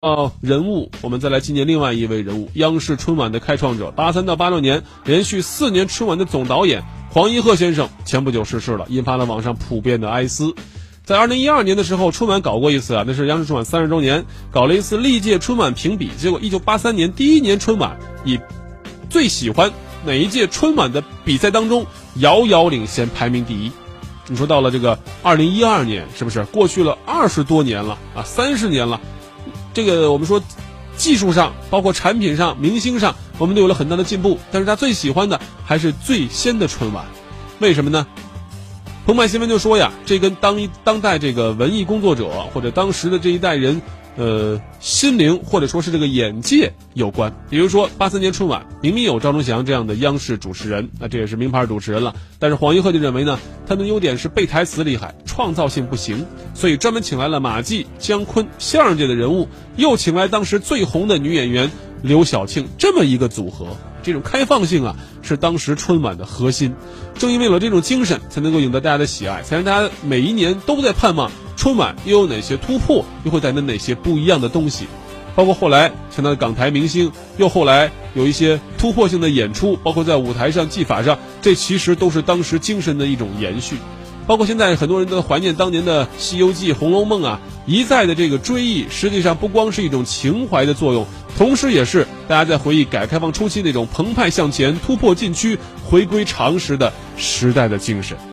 哦，人物，我们再来纪念另外一位人物，央视春晚的开创者，八三到八六年连续四年春晚的总导演黄一鹤先生，前不久逝世了，引发了网上普遍的哀思。在二零一二年的时候，春晚搞过一次啊，那是央视春晚三十周年，搞了一次历届春晚评比，结果一九八三年第一年春晚以最喜欢哪一届春晚的比赛当中遥遥领先，排名第一。你说到了这个二零一二年，是不是过去了二十多年了啊？三十年了。这个我们说，技术上包括产品上、明星上，我们都有了很大的进步。但是他最喜欢的还是最先的春晚，为什么呢？澎湃新闻就说呀，这跟当一当代这个文艺工作者或者当时的这一代人。呃，心灵或者说是这个眼界有关。比如说八三年春晚，明明有赵忠祥这样的央视主持人，那这也是名牌主持人了。但是黄一鹤就认为呢，他的优点是背台词厉害，创造性不行，所以专门请来了马季、姜昆相声界的人物，又请来当时最红的女演员刘晓庆，这么一个组合。这种开放性啊，是当时春晚的核心。正因为有这种精神，才能够赢得大家的喜爱，才让大家每一年都在盼望。春晚又有哪些突破？又会带来哪些不一样的东西？包括后来像他的港台明星，又后来有一些突破性的演出，包括在舞台上、技法上，这其实都是当时精神的一种延续。包括现在很多人都怀念当年的《西游记》《红楼梦》啊，一再的这个追忆，实际上不光是一种情怀的作用，同时也是大家在回忆改革开放初期那种澎湃向前、突破禁区、回归常识的时代的精神。